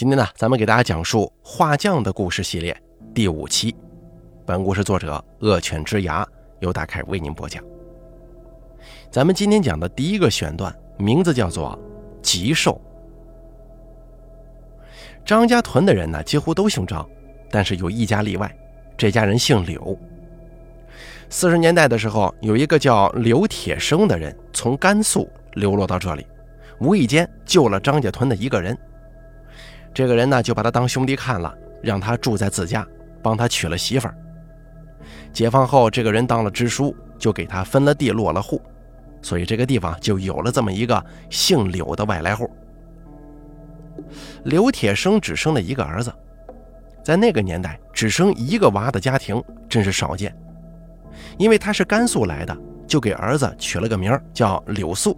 今天呢，咱们给大家讲述画匠的故事系列第五期。本故事作者恶犬之牙由大凯为您播讲。咱们今天讲的第一个选段，名字叫做“吉寿”。张家屯的人呢，几乎都姓张，但是有一家例外，这家人姓柳。四十年代的时候，有一个叫刘铁生的人从甘肃流落到这里，无意间救了张家屯的一个人。这个人呢，就把他当兄弟看了，让他住在自家，帮他娶了媳妇儿。解放后，这个人当了支书，就给他分了地，落了户，所以这个地方就有了这么一个姓柳的外来户。刘铁生只生了一个儿子，在那个年代，只生一个娃的家庭真是少见。因为他是甘肃来的，就给儿子取了个名叫柳素，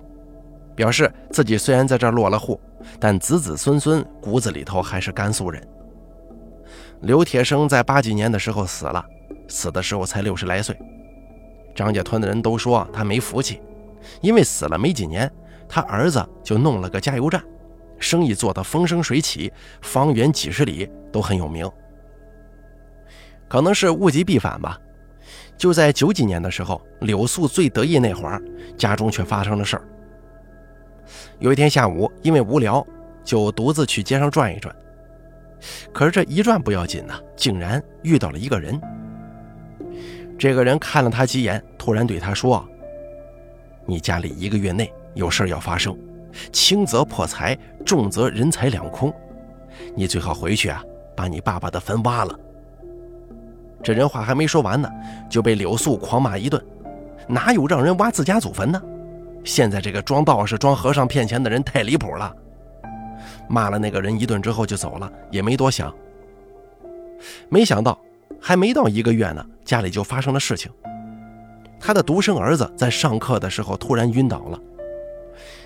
表示自己虽然在这儿落了户。但子子孙孙骨子里头还是甘肃人。刘铁生在八几年的时候死了，死的时候才六十来岁。张家屯的人都说他没福气，因为死了没几年，他儿子就弄了个加油站，生意做得风生水起，方圆几十里都很有名。可能是物极必反吧，就在九几年的时候，柳素最得意那会儿，家中却发生了事儿。有一天下午，因为无聊，就独自去街上转一转。可是这一转不要紧呢，竟然遇到了一个人。这个人看了他几眼，突然对他说：“你家里一个月内有事要发生，轻则破财，重则人财两空。你最好回去啊，把你爸爸的坟挖了。”这人话还没说完呢，就被柳素狂骂一顿：“哪有让人挖自家祖坟呢？”现在这个装道士、装和尚骗钱的人太离谱了，骂了那个人一顿之后就走了，也没多想。没想到还没到一个月呢，家里就发生了事情。他的独生儿子在上课的时候突然晕倒了，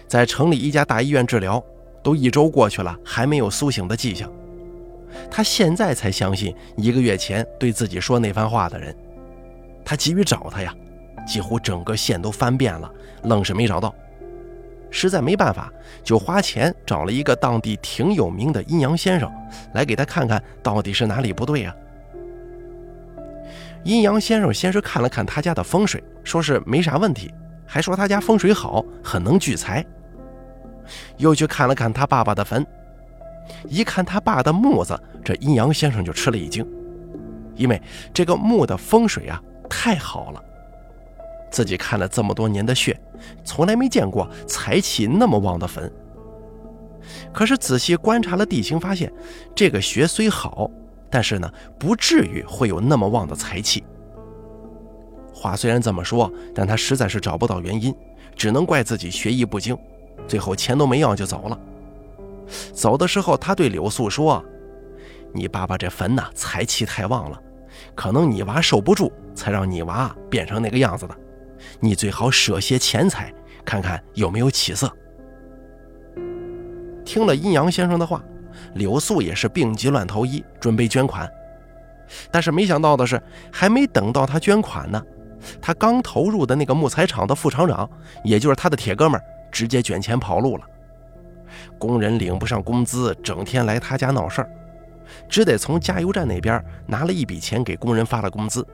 在城里一家大医院治疗，都一周过去了，还没有苏醒的迹象。他现在才相信一个月前对自己说那番话的人，他急于找他呀。几乎整个县都翻遍了，愣是没找到。实在没办法，就花钱找了一个当地挺有名的阴阳先生来给他看看到底是哪里不对啊。阴阳先生先是看了看他家的风水，说是没啥问题，还说他家风水好，很能聚财。又去看了看他爸爸的坟，一看他爸的墓子，这阴阳先生就吃了一惊，因为这个墓的风水啊太好了。自己看了这么多年的穴，从来没见过财气那么旺的坟。可是仔细观察了地形，发现这个穴虽好，但是呢，不至于会有那么旺的财气。话虽然这么说，但他实在是找不到原因，只能怪自己学艺不精，最后钱都没要就走了。走的时候，他对柳素说：“你爸爸这坟呐，财气太旺了，可能你娃受不住，才让你娃变成那个样子的。”你最好舍些钱财，看看有没有起色。听了阴阳先生的话，柳素也是病急乱投医，准备捐款。但是没想到的是，还没等到他捐款呢，他刚投入的那个木材厂的副厂长，也就是他的铁哥们，直接卷钱跑路了。工人领不上工资，整天来他家闹事儿，只得从加油站那边拿了一笔钱给工人发了工资。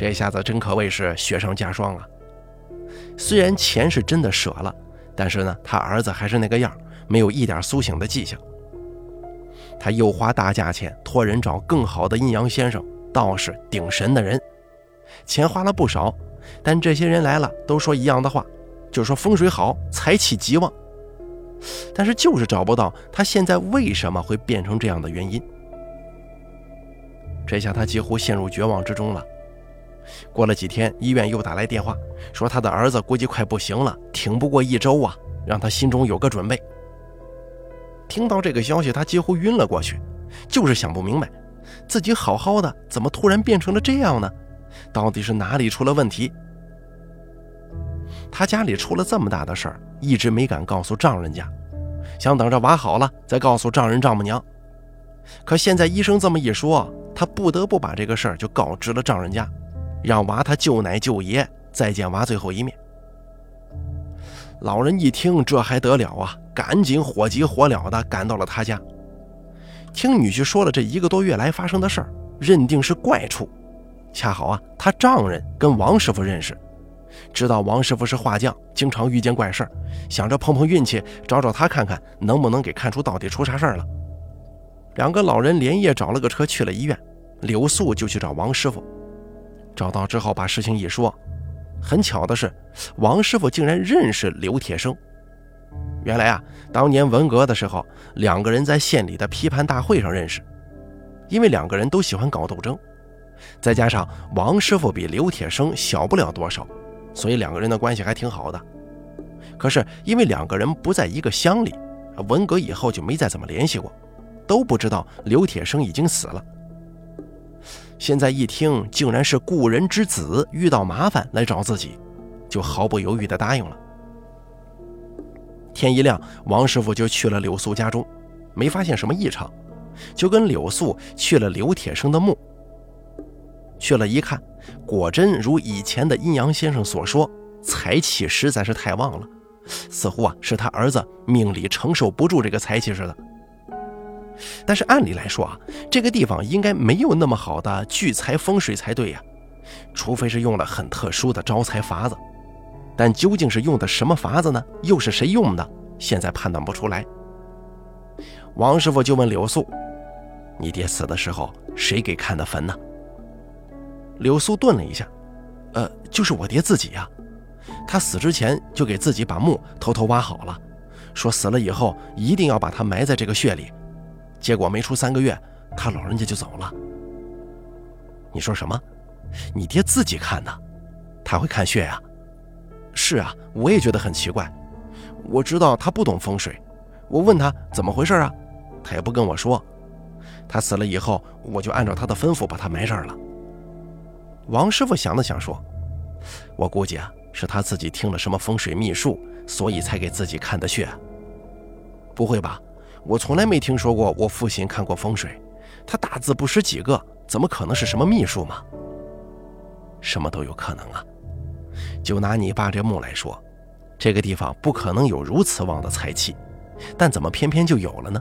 这下子真可谓是雪上加霜啊！虽然钱是真的舍了，但是呢，他儿子还是那个样，没有一点苏醒的迹象。他又花大价钱托人找更好的阴阳先生、道士、顶神的人，钱花了不少，但这些人来了都说一样的话，就说风水好，财气极旺。但是就是找不到他现在为什么会变成这样的原因。这下他几乎陷入绝望之中了。过了几天，医院又打来电话，说他的儿子估计快不行了，挺不过一周啊，让他心中有个准备。听到这个消息，他几乎晕了过去，就是想不明白，自己好好的，怎么突然变成了这样呢？到底是哪里出了问题？他家里出了这么大的事儿，一直没敢告诉丈人家，想等着娃好了再告诉丈人丈母娘。可现在医生这么一说，他不得不把这个事儿就告知了丈人家。让娃他舅奶舅爷再见娃最后一面。老人一听，这还得了啊！赶紧火急火燎的赶到了他家，听女婿说了这一个多月来发生的事儿，认定是怪处。恰好啊，他丈人跟王师傅认识，知道王师傅是画匠，经常遇见怪事儿，想着碰碰运气，找找他看看能不能给看出到底出啥事儿了。两个老人连夜找了个车去了医院，柳素就去找王师傅。找到之后，把事情一说。很巧的是，王师傅竟然认识刘铁生。原来啊，当年文革的时候，两个人在县里的批判大会上认识。因为两个人都喜欢搞斗争，再加上王师傅比刘铁生小不了多少，所以两个人的关系还挺好的。可是因为两个人不在一个乡里，文革以后就没再怎么联系过，都不知道刘铁生已经死了。现在一听，竟然是故人之子遇到麻烦来找自己，就毫不犹豫地答应了。天一亮，王师傅就去了柳素家中，没发现什么异常，就跟柳素去了刘铁生的墓。去了一看，果真如以前的阴阳先生所说，财气实在是太旺了，似乎啊是他儿子命里承受不住这个财气似的。但是按理来说啊，这个地方应该没有那么好的聚财风水才对呀，除非是用了很特殊的招财法子。但究竟是用的什么法子呢？又是谁用的？现在判断不出来。王师傅就问柳素：“你爹死的时候谁给看的坟呢？”柳素顿了一下：“呃，就是我爹自己呀。他死之前就给自己把墓偷偷挖好了，说死了以后一定要把他埋在这个穴里。”结果没出三个月，他老人家就走了。你说什么？你爹自己看的？他会看穴呀？是啊，我也觉得很奇怪。我知道他不懂风水，我问他怎么回事啊，他也不跟我说。他死了以后，我就按照他的吩咐把他埋这儿了。王师傅想了想说：“我估计啊，是他自己听了什么风水秘术，所以才给自己看的穴。不会吧？”我从来没听说过我父亲看过风水，他大字不识几个，怎么可能是什么秘术嘛？什么都有可能啊！就拿你爸这墓来说，这个地方不可能有如此旺的财气，但怎么偏偏就有了呢？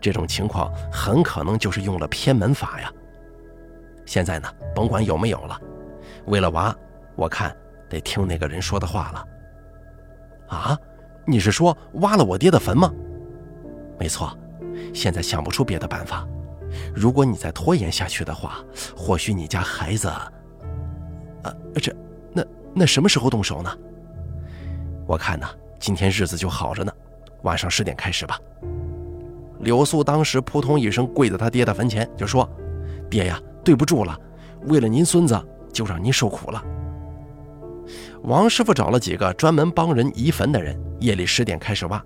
这种情况很可能就是用了偏门法呀。现在呢，甭管有没有了，为了娃，我看得听那个人说的话了。啊，你是说挖了我爹的坟吗？没错，现在想不出别的办法。如果你再拖延下去的话，或许你家孩子……啊，这……那那什么时候动手呢？我看呢，今天日子就好着呢，晚上十点开始吧。柳素当时扑通一声跪在他爹的坟前，就说：“爹呀，对不住了，为了您孙子，就让您受苦了。”王师傅找了几个专门帮人移坟的人，夜里十点开始挖。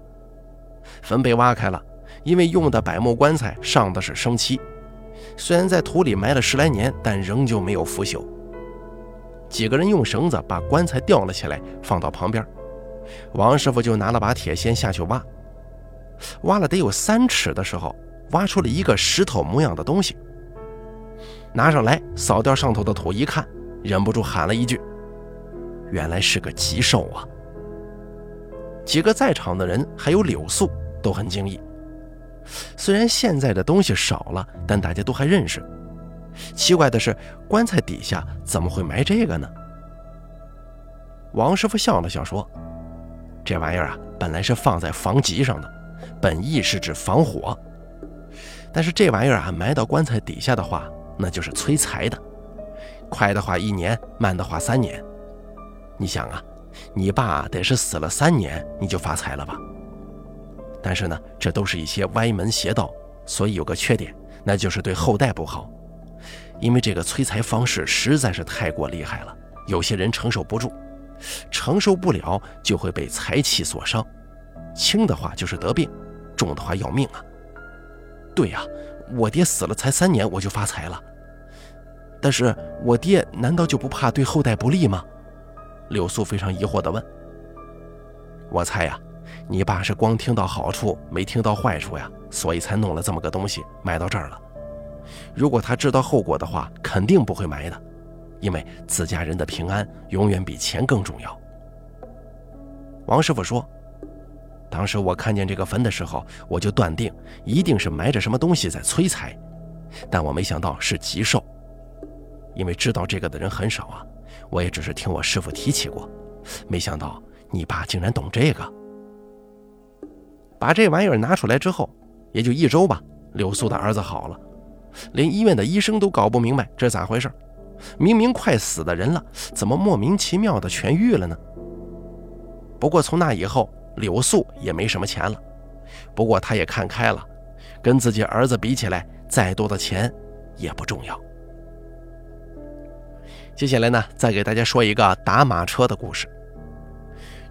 坟被挖开了，因为用的柏木棺材上的是生漆，虽然在土里埋了十来年，但仍旧没有腐朽。几个人用绳子把棺材吊了起来，放到旁边。王师傅就拿了把铁锨下去挖，挖了得有三尺的时候，挖出了一个石头模样的东西。拿上来扫掉上头的土，一看，忍不住喊了一句：“原来是个吉兽啊！”几个在场的人还有柳素都很惊异。虽然现在的东西少了，但大家都还认识。奇怪的是，棺材底下怎么会埋这个呢？王师傅笑了笑说：“这玩意儿啊，本来是放在房脊上的，本意是指防火。但是这玩意儿啊，埋到棺材底下的话，那就是催财的。快的话一年，慢的话三年。你想啊。”你爸得是死了三年你就发财了吧？但是呢，这都是一些歪门邪道，所以有个缺点，那就是对后代不好。因为这个催财方式实在是太过厉害了，有些人承受不住，承受不了就会被财气所伤。轻的话就是得病，重的话要命啊。对呀，我爹死了才三年我就发财了，但是我爹难道就不怕对后代不利吗？柳素非常疑惑地问：“我猜呀，你爸是光听到好处没听到坏处呀，所以才弄了这么个东西埋到这儿了。如果他知道后果的话，肯定不会埋的，因为自家人的平安永远比钱更重要。”王师傅说：“当时我看见这个坟的时候，我就断定一定是埋着什么东西在催财，但我没想到是吉寿。因为知道这个的人很少啊，我也只是听我师傅提起过，没想到你爸竟然懂这个。把这玩意儿拿出来之后，也就一周吧，柳素的儿子好了，连医院的医生都搞不明白这咋回事，明明快死的人了，怎么莫名其妙的痊愈了呢？”不过从那以后，柳素也没什么钱了。不过他也看开了，跟自己儿子比起来，再多的钱也不重要。接下来呢，再给大家说一个打马车的故事。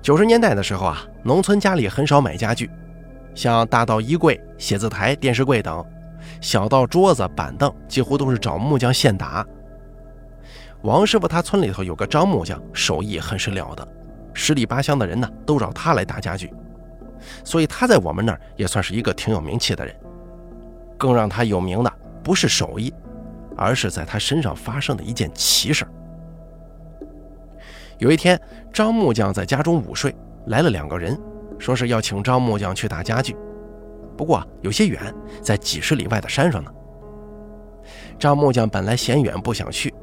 九十年代的时候啊，农村家里很少买家具，像大到衣柜、写字台、电视柜等，小到桌子、板凳，几乎都是找木匠现打。王师傅他村里头有个张木匠，手艺很是了得。十里八乡的人呢，都找他来打家具，所以他在我们那儿也算是一个挺有名气的人。更让他有名的不是手艺，而是在他身上发生的一件奇事有一天，张木匠在家中午睡，来了两个人，说是要请张木匠去打家具，不过有些远，在几十里外的山上呢。张木匠本来嫌远不想去，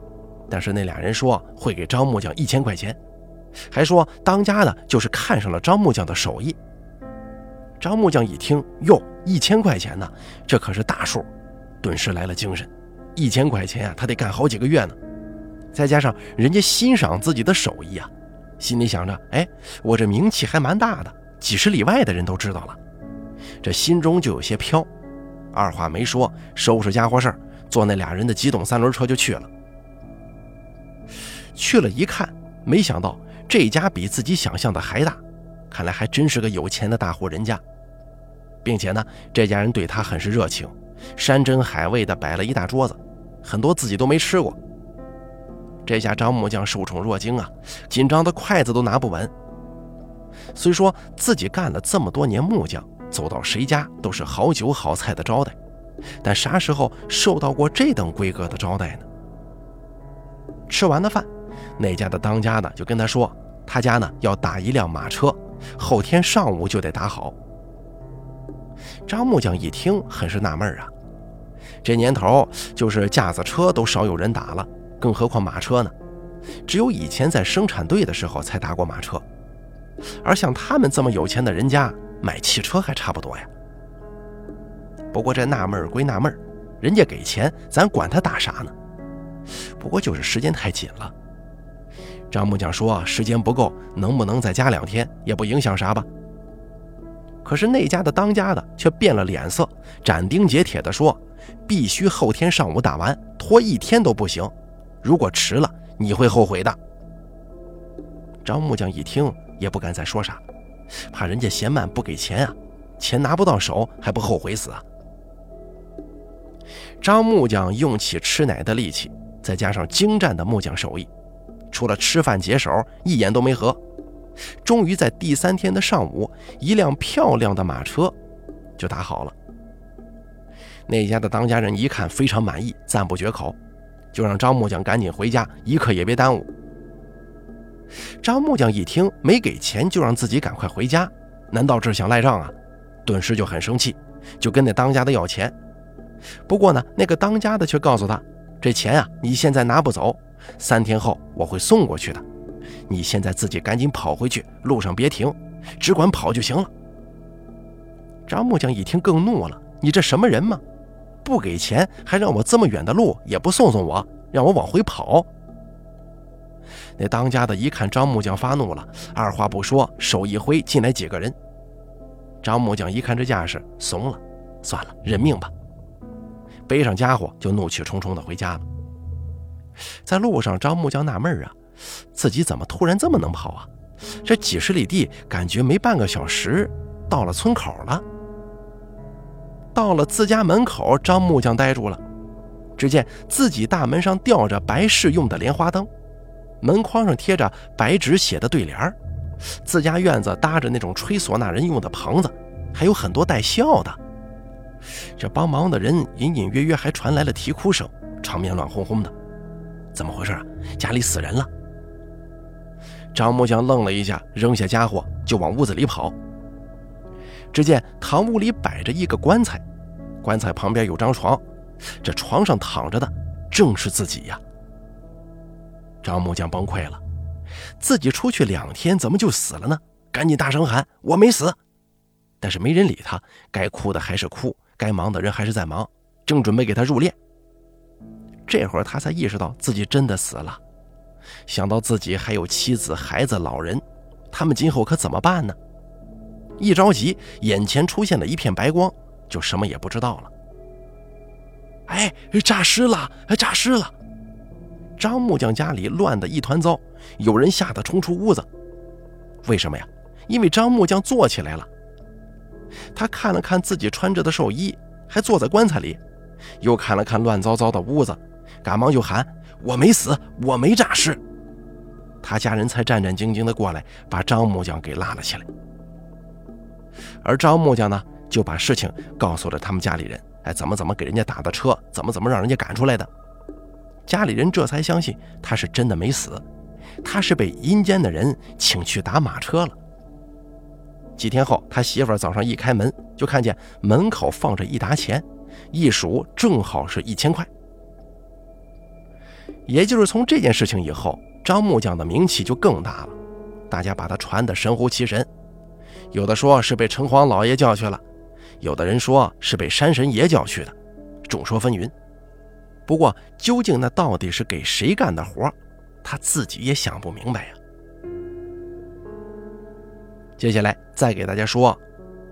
但是那俩人说会给张木匠一千块钱。还说当家的就是看上了张木匠的手艺。张木匠一听，哟，一千块钱呢，这可是大数，顿时来了精神。一千块钱啊，他得干好几个月呢。再加上人家欣赏自己的手艺啊，心里想着，哎，我这名气还蛮大的，几十里外的人都知道了，这心中就有些飘。二话没说，收拾家伙事儿，坐那俩人的机动三轮车就去了。去了一看，没想到。这家比自己想象的还大，看来还真是个有钱的大户人家，并且呢，这家人对他很是热情，山珍海味的摆了一大桌子，很多自己都没吃过。这下张木匠受宠若惊啊，紧张的筷子都拿不稳。虽说自己干了这么多年木匠，走到谁家都是好酒好菜的招待，但啥时候受到过这等规格的招待呢？吃完了饭。那家的当家的就跟他说，他家呢要打一辆马车，后天上午就得打好。张木匠一听，很是纳闷啊，这年头就是架子车都少有人打了，更何况马车呢？只有以前在生产队的时候才打过马车，而像他们这么有钱的人家，买汽车还差不多呀。不过这纳闷归纳闷，人家给钱，咱管他打啥呢？不过就是时间太紧了。张木匠说：“时间不够，能不能再加两天？也不影响啥吧。”可是那家的当家的却变了脸色，斩钉截铁地说：“必须后天上午打完，拖一天都不行。如果迟了，你会后悔的。”张木匠一听也不敢再说啥，怕人家嫌慢不给钱啊，钱拿不到手还不后悔死啊？张木匠用起吃奶的力气，再加上精湛的木匠手艺。除了吃饭解手，一眼都没合。终于在第三天的上午，一辆漂亮的马车就打好了。那家的当家人一看非常满意，赞不绝口，就让张木匠赶紧回家，一刻也别耽误。张木匠一听没给钱就让自己赶快回家，难道这是想赖账啊？顿时就很生气，就跟那当家的要钱。不过呢，那个当家的却告诉他，这钱啊，你现在拿不走。三天后我会送过去的，你现在自己赶紧跑回去，路上别停，只管跑就行了。张木匠一听更怒了：“你这什么人嘛？不给钱还让我这么远的路也不送送我，让我往回跑？”那当家的一看张木匠发怒了，二话不说，手一挥，进来几个人。张木匠一看这架势，怂了，算了，认命吧，背上家伙就怒气冲冲的回家了。在路上，张木匠纳闷啊，自己怎么突然这么能跑啊？这几十里地，感觉没半个小时到了村口了。到了自家门口，张木匠呆住了。只见自己大门上吊着白事用的莲花灯，门框上贴着白纸写的对联自家院子搭着那种吹唢呐人用的棚子，还有很多带笑的。这帮忙的人隐隐约约还传来了啼哭声，场面乱哄哄的。怎么回事啊？家里死人了！张木匠愣了一下，扔下家伙就往屋子里跑。只见堂屋里摆着一个棺材，棺材旁边有张床，这床上躺着的正是自己呀。张木匠崩溃了，自己出去两天怎么就死了呢？赶紧大声喊：“我没死！”但是没人理他，该哭的还是哭，该忙的人还是在忙，正准备给他入殓。这会儿他才意识到自己真的死了，想到自己还有妻子、孩子、老人，他们今后可怎么办呢？一着急，眼前出现了一片白光，就什么也不知道了。哎，诈尸了！哎，诈尸了！张木匠家里乱得一团糟，有人吓得冲出屋子。为什么呀？因为张木匠坐起来了。他看了看自己穿着的寿衣，还坐在棺材里，又看了看乱糟糟的屋子，赶忙就喊：“我没死，我没诈尸。”他家人才战战兢兢地过来，把张木匠给拉了起来。而张木匠呢，就把事情告诉了他们家里人：“哎，怎么怎么给人家打的车，怎么怎么让人家赶出来的。”家里人这才相信他是真的没死，他是被阴间的人请去打马车了。几天后，他媳妇儿早上一开门，就看见门口放着一沓钱，一数正好是一千块。也就是从这件事情以后，张木匠的名气就更大了，大家把他传得神乎其神。有的说是被城隍老爷叫去了，有的人说是被山神爷叫去的，众说纷纭。不过，究竟那到底是给谁干的活，他自己也想不明白呀。接下来再给大家说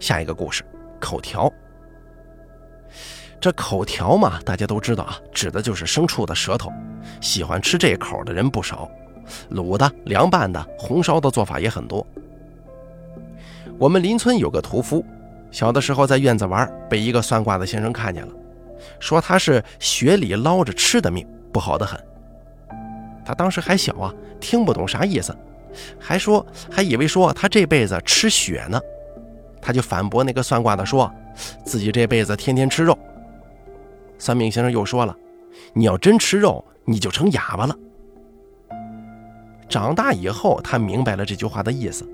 下一个故事，口条。这口条嘛，大家都知道啊，指的就是牲畜的舌头。喜欢吃这口的人不少，卤的、凉拌的、红烧的做法也很多。我们邻村有个屠夫，小的时候在院子玩，被一个算卦的先生看见了，说他是血里捞着吃的命，不好的很。他当时还小啊，听不懂啥意思。还说，还以为说他这辈子吃血呢，他就反驳那个算卦的，说自己这辈子天天吃肉。算命先生又说了，你要真吃肉，你就成哑巴了。长大以后，他明白了这句话的意思。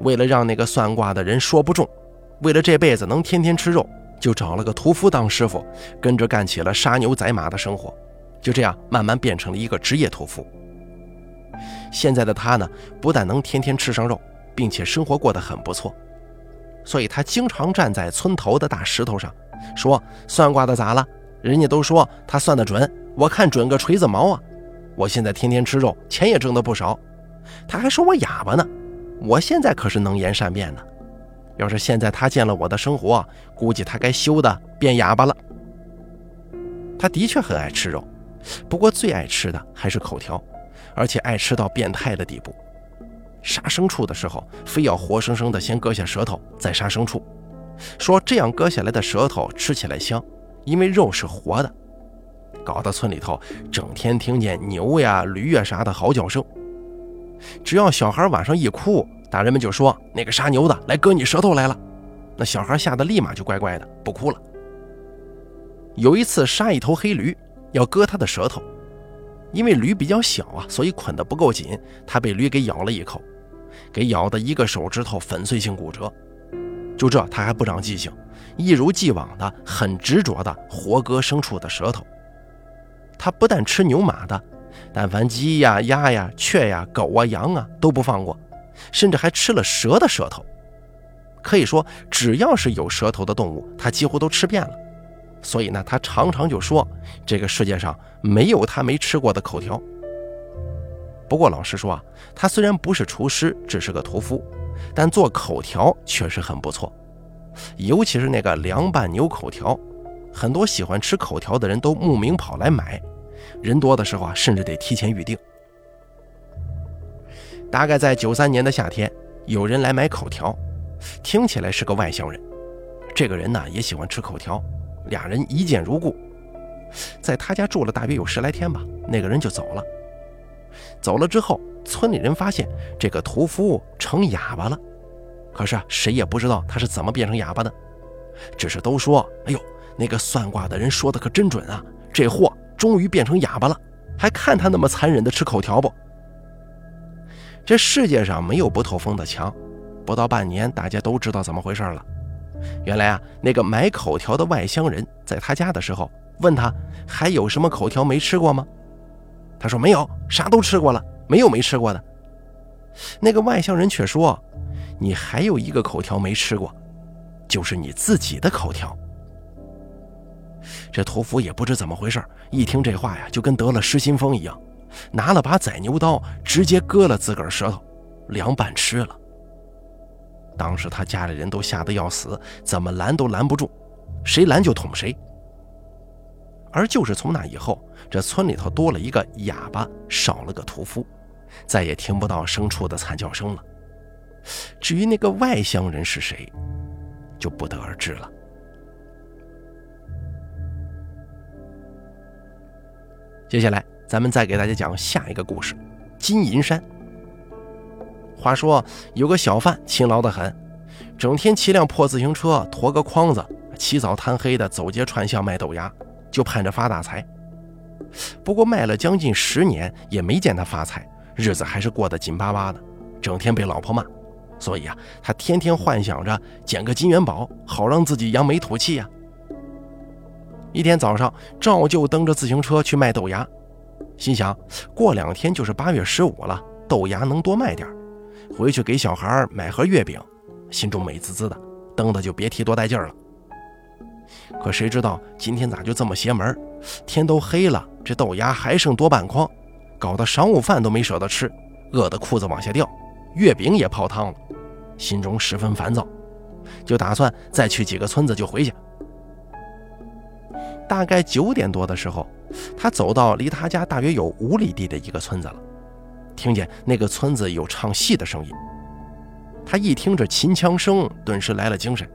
为了让那个算卦的人说不中，为了这辈子能天天吃肉，就找了个屠夫当师傅，跟着干起了杀牛宰马的生活。就这样，慢慢变成了一个职业屠夫。现在的他呢，不但能天天吃上肉，并且生活过得很不错，所以他经常站在村头的大石头上，说：“算卦的咋了？人家都说他算得准，我看准个锤子毛啊！我现在天天吃肉，钱也挣得不少。他还说我哑巴呢，我现在可是能言善辩呢。要是现在他见了我的生活，估计他该羞的变哑巴了。他的确很爱吃肉，不过最爱吃的还是口条。”而且爱吃到变态的地步，杀牲畜的时候非要活生生的先割下舌头再杀牲畜，说这样割下来的舌头吃起来香，因为肉是活的。搞得村里头整天听见牛呀、驴呀啥的嚎叫声。只要小孩晚上一哭，大人们就说那个杀牛的来割你舌头来了，那小孩吓得立马就乖乖的不哭了。有一次杀一头黑驴，要割他的舌头。因为驴比较小啊，所以捆得不够紧，他被驴给咬了一口，给咬的一个手指头粉碎性骨折。就这，他还不长记性，一如既往的很执着的活割牲畜的舌头。他不但吃牛马的，但凡鸡呀、鸭呀、雀呀、狗啊、羊啊都不放过，甚至还吃了蛇的舌头。可以说，只要是有舌头的动物，他几乎都吃遍了。所以呢，他常常就说这个世界上没有他没吃过的口条。不过老实说啊，他虽然不是厨师，只是个屠夫，但做口条确实很不错。尤其是那个凉拌牛口条，很多喜欢吃口条的人都慕名跑来买，人多的时候啊，甚至得提前预定。大概在九三年的夏天，有人来买口条，听起来是个外乡人。这个人呢，也喜欢吃口条。俩人一见如故，在他家住了大约有十来天吧，那个人就走了。走了之后，村里人发现这个屠夫成哑巴了，可是谁也不知道他是怎么变成哑巴的，只是都说：“哎呦，那个算卦的人说的可真准啊，这货终于变成哑巴了，还看他那么残忍的吃口条不？”这世界上没有不透风的墙，不到半年，大家都知道怎么回事了。原来啊，那个买口条的外乡人在他家的时候，问他还有什么口条没吃过吗？他说没有，啥都吃过了，没有没吃过的。那个外乡人却说，你还有一个口条没吃过，就是你自己的口条。这屠夫也不知怎么回事，一听这话呀，就跟得了失心疯一样，拿了把宰牛刀，直接割了自个儿舌头，凉拌吃了。当时他家里人都吓得要死，怎么拦都拦不住，谁拦就捅谁。而就是从那以后，这村里头多了一个哑巴，少了个屠夫，再也听不到牲畜的惨叫声了。至于那个外乡人是谁，就不得而知了。接下来，咱们再给大家讲下一个故事：金银山。话说有个小贩勤劳得很，整天骑辆破自行车，驮个筐子，起早贪黑的走街串巷卖豆芽，就盼着发大财。不过卖了将近十年，也没见他发财，日子还是过得紧巴巴的，整天被老婆骂。所以啊，他天天幻想着捡个金元宝，好让自己扬眉吐气呀。一天早上，照旧蹬着自行车去卖豆芽，心想过两天就是八月十五了，豆芽能多卖点回去给小孩买盒月饼，心中美滋滋的，蹬的就别提多带劲了。可谁知道今天咋就这么邪门？天都黑了，这豆芽还剩多半筐，搞得晌午饭都没舍得吃，饿得裤子往下掉，月饼也泡汤了，心中十分烦躁，就打算再去几个村子就回去。大概九点多的时候，他走到离他家大约有五里地的一个村子了。听见那个村子有唱戏的声音，他一听这秦腔声，顿时来了精神，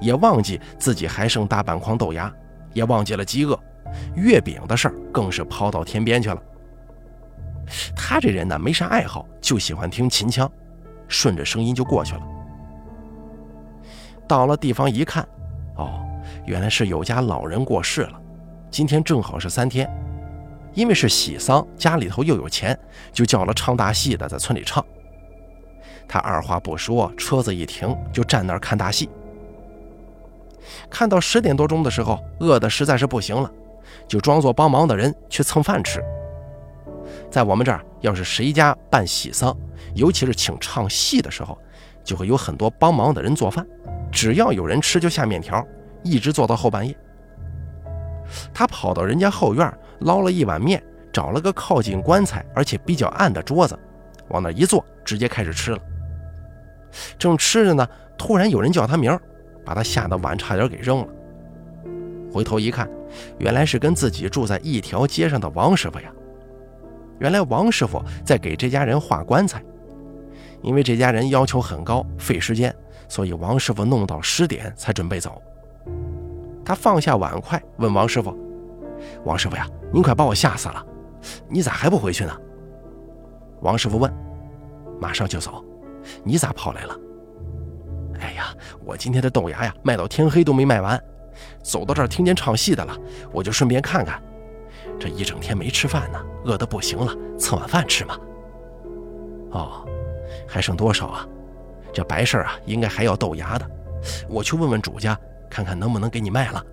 也忘记自己还剩大半筐豆芽，也忘记了饥饿，月饼的事儿更是抛到天边去了。他这人呢，没啥爱好，就喜欢听秦腔，顺着声音就过去了。到了地方一看，哦，原来是有家老人过世了，今天正好是三天。因为是喜丧，家里头又有钱，就叫了唱大戏的在村里唱。他二话不说，车子一停就站那儿看大戏。看到十点多钟的时候，饿得实在是不行了，就装作帮忙的人去蹭饭吃。在我们这儿，要是谁家办喜丧，尤其是请唱戏的时候，就会有很多帮忙的人做饭，只要有人吃就下面条，一直做到后半夜。他跑到人家后院。捞了一碗面，找了个靠近棺材而且比较暗的桌子，往那一坐，直接开始吃了。正吃着呢，突然有人叫他名，把他吓得碗差点给扔了。回头一看，原来是跟自己住在一条街上的王师傅呀。原来王师傅在给这家人画棺材，因为这家人要求很高，费时间，所以王师傅弄到十点才准备走。他放下碗筷，问王师傅。王师傅呀，您快把我吓死了！你咋还不回去呢？王师傅问：“马上就走，你咋跑来了？”哎呀，我今天的豆芽呀，卖到天黑都没卖完，走到这儿听见唱戏的了，我就顺便看看。这一整天没吃饭呢，饿得不行了，蹭碗饭吃嘛。哦，还剩多少啊？这白事儿啊，应该还要豆芽的，我去问问主家，看看能不能给你卖了。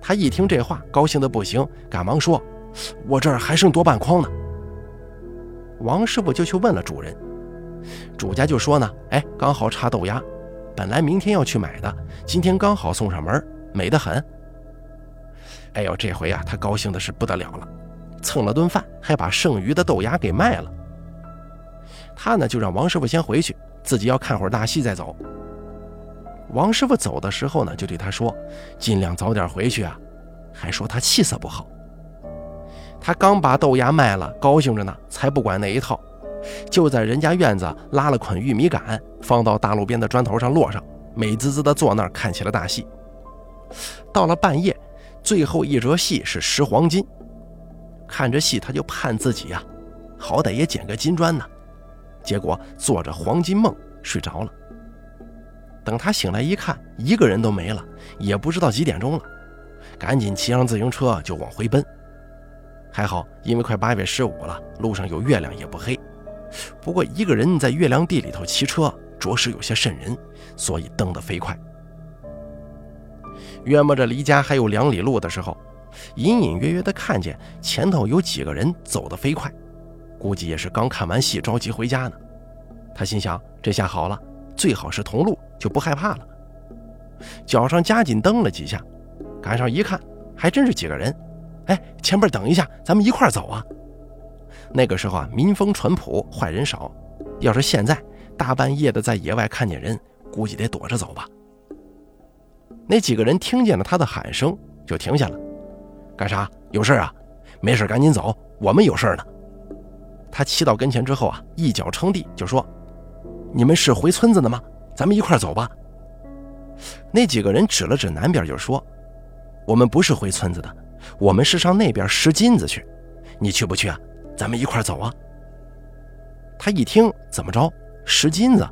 他一听这话，高兴的不行，赶忙说：“我这儿还剩多半筐呢。”王师傅就去问了主人，主家就说呢：“哎，刚好差豆芽，本来明天要去买的，今天刚好送上门，美得很。”哎呦，这回啊，他高兴的是不得了了，蹭了顿饭，还把剩余的豆芽给卖了。他呢，就让王师傅先回去，自己要看会儿大戏再走。王师傅走的时候呢，就对他说：“尽量早点回去啊。”还说他气色不好。他刚把豆芽卖了，高兴着呢，才不管那一套，就在人家院子拉了捆玉米杆，放到大路边的砖头上摞上，美滋滋的坐那儿看起了大戏。到了半夜，最后一折戏是拾黄金。看着戏，他就盼自己呀，好歹也捡个金砖呢。结果做着黄金梦睡着了。等他醒来一看，一个人都没了，也不知道几点钟了，赶紧骑上自行车就往回奔。还好，因为快八月十五了，路上有月亮也不黑，不过一个人在月亮地里头骑车，着实有些瘆人，所以蹬得飞快。约摸着离家还有两里路的时候，隐隐约约地看见前头有几个人走得飞快，估计也是刚看完戏着急回家呢。他心想：这下好了，最好是同路，就不害怕了。脚上加紧蹬了几下，赶上一看，还真是几个人。哎，前边等一下，咱们一块走啊！那个时候啊，民风淳朴，坏人少。要是现在大半夜的在野外看见人，估计得躲着走吧。那几个人听见了他的喊声，就停下了。干啥？有事啊？没事，赶紧走，我们有事呢。他骑到跟前之后啊，一脚撑地，就说：“你们是回村子的吗？咱们一块走吧。”那几个人指了指南边，就说：“我们不是回村子的，我们是上那边拾金子去。你去不去啊？咱们一块走啊。”他一听怎么着拾金子，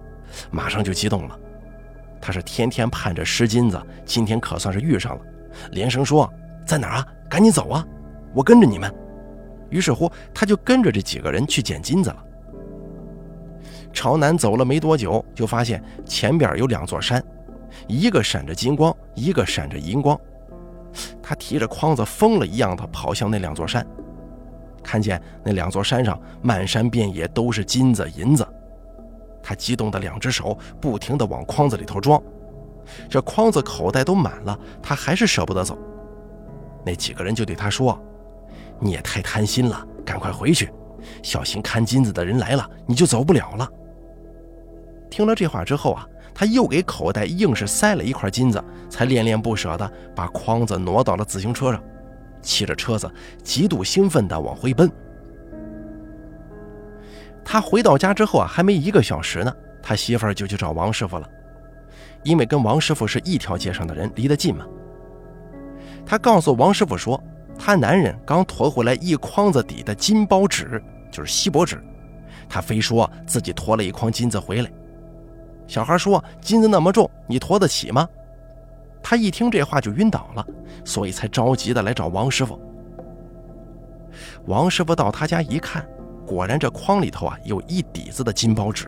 马上就激动了。他是天天盼着拾金子，今天可算是遇上了，连声说：“在哪儿啊？赶紧走啊！我跟着你们。”于是乎，他就跟着这几个人去捡金子了。朝南走了没多久，就发现前边有两座山。一个闪着金光，一个闪着银光。他提着筐子，疯了一样的跑向那两座山。看见那两座山上漫山遍野都是金子银子，他激动的两只手不停的往筐子里头装。这筐子口袋都满了，他还是舍不得走。那几个人就对他说：“你也太贪心了，赶快回去，小心看金子的人来了，你就走不了了。”听了这话之后啊。他又给口袋硬是塞了一块金子，才恋恋不舍地把筐子挪到了自行车上，骑着车子极度兴奋地往回奔。他回到家之后啊，还没一个小时呢，他媳妇儿就去找王师傅了，因为跟王师傅是一条街上的人，离得近嘛。他告诉王师傅说，他男人刚驮回来一筐子底的金包纸，就是锡箔纸，他非说自己驮了一筐金子回来。小孩说：“金子那么重，你驮得起吗？”他一听这话就晕倒了，所以才着急的来找王师傅。王师傅到他家一看，果然这筐里头啊有一底子的金包纸，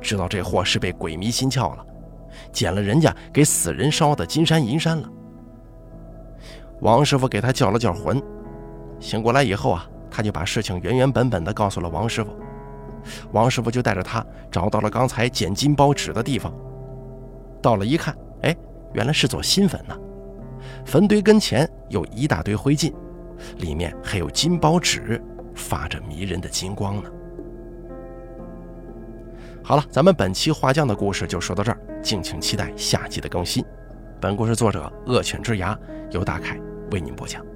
知道这货是被鬼迷心窍了，捡了人家给死人烧的金山银山了。王师傅给他叫了叫魂，醒过来以后啊，他就把事情原原本本的告诉了王师傅。王师傅就带着他找到了刚才捡金包纸的地方。到了一看，哎，原来是座新坟呢。坟堆跟前有一大堆灰烬，里面还有金包纸，发着迷人的金光呢。好了，咱们本期画匠的故事就说到这儿，敬请期待下集的更新。本故事作者恶犬之牙由大凯为您播讲。